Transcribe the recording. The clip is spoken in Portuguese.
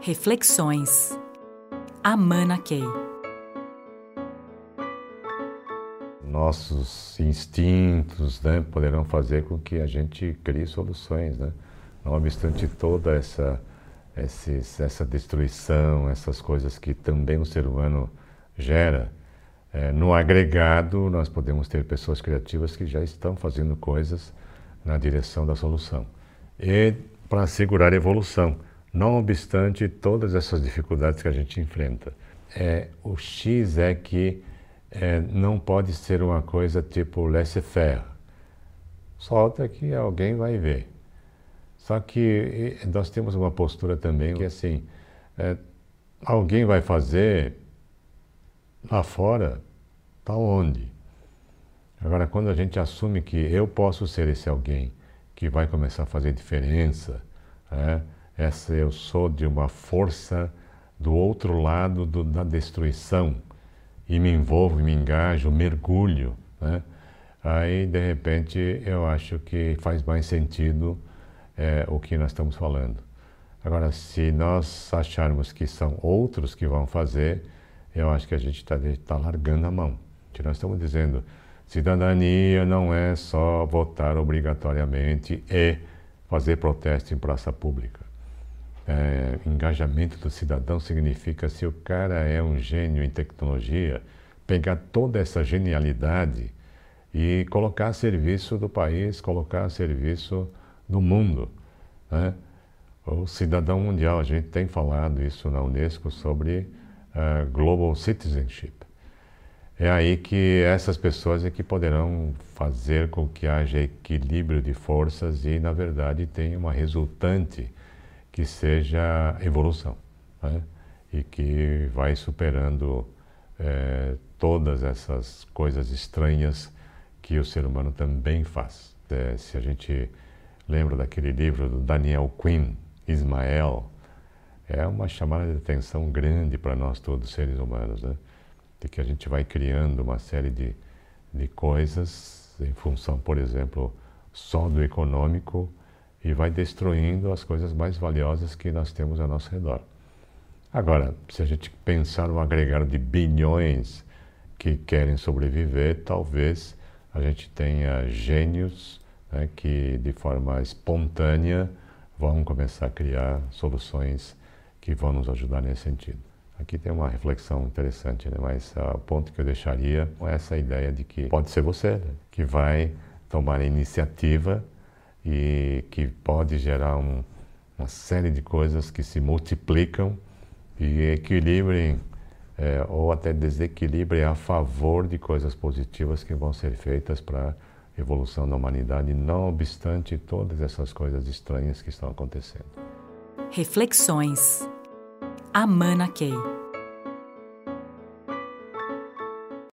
Reflexões. Amana Key. Nossos instintos né, poderão fazer com que a gente crie soluções. Né? Não obstante toda essa, essa destruição, essas coisas que também o ser humano gera, é, no agregado nós podemos ter pessoas criativas que já estão fazendo coisas na direção da solução. E para assegurar a evolução não obstante todas essas dificuldades que a gente enfrenta. É, o X é que é, não pode ser uma coisa tipo laissez-faire. Solta que alguém vai ver. Só que nós temos uma postura também que assim, é, alguém vai fazer lá fora, tá onde? Agora, quando a gente assume que eu posso ser esse alguém que vai começar a fazer diferença, é, essa eu sou de uma força do outro lado do, da destruição e me envolvo, me engajo, mergulho, né? aí de repente eu acho que faz mais sentido é, o que nós estamos falando. Agora, se nós acharmos que são outros que vão fazer, eu acho que a gente está tá largando a mão. Que nós estamos dizendo, cidadania não é só votar obrigatoriamente e fazer protesto em praça pública é, engajamento do cidadão significa se o cara é um gênio em tecnologia, pegar toda essa genialidade e colocar a serviço do país, colocar a serviço do mundo. Né? O cidadão mundial, a gente tem falado isso na Unesco sobre uh, Global Citizenship. É aí que essas pessoas é que poderão fazer com que haja equilíbrio de forças e, na verdade, tenha uma resultante que seja evolução né? e que vai superando é, todas essas coisas estranhas que o ser humano também faz. É, se a gente lembra daquele livro do Daniel Quinn, Ismael, é uma chamada de atenção grande para nós todos seres humanos, né? de que a gente vai criando uma série de, de coisas em função, por exemplo, só do econômico e vai destruindo as coisas mais valiosas que nós temos ao nosso redor. Agora, se a gente pensar no agregado de bilhões que querem sobreviver, talvez a gente tenha gênios né, que, de forma espontânea, vão começar a criar soluções que vão nos ajudar nesse sentido. Aqui tem uma reflexão interessante, né? mas uh, o ponto que eu deixaria é essa ideia de que pode ser você né? que vai tomar a iniciativa e que pode gerar um, uma série de coisas que se multiplicam e equilibrem é, ou até desequilibrem a favor de coisas positivas que vão ser feitas para a evolução da humanidade, não obstante todas essas coisas estranhas que estão acontecendo. Reflexões. Amana Key.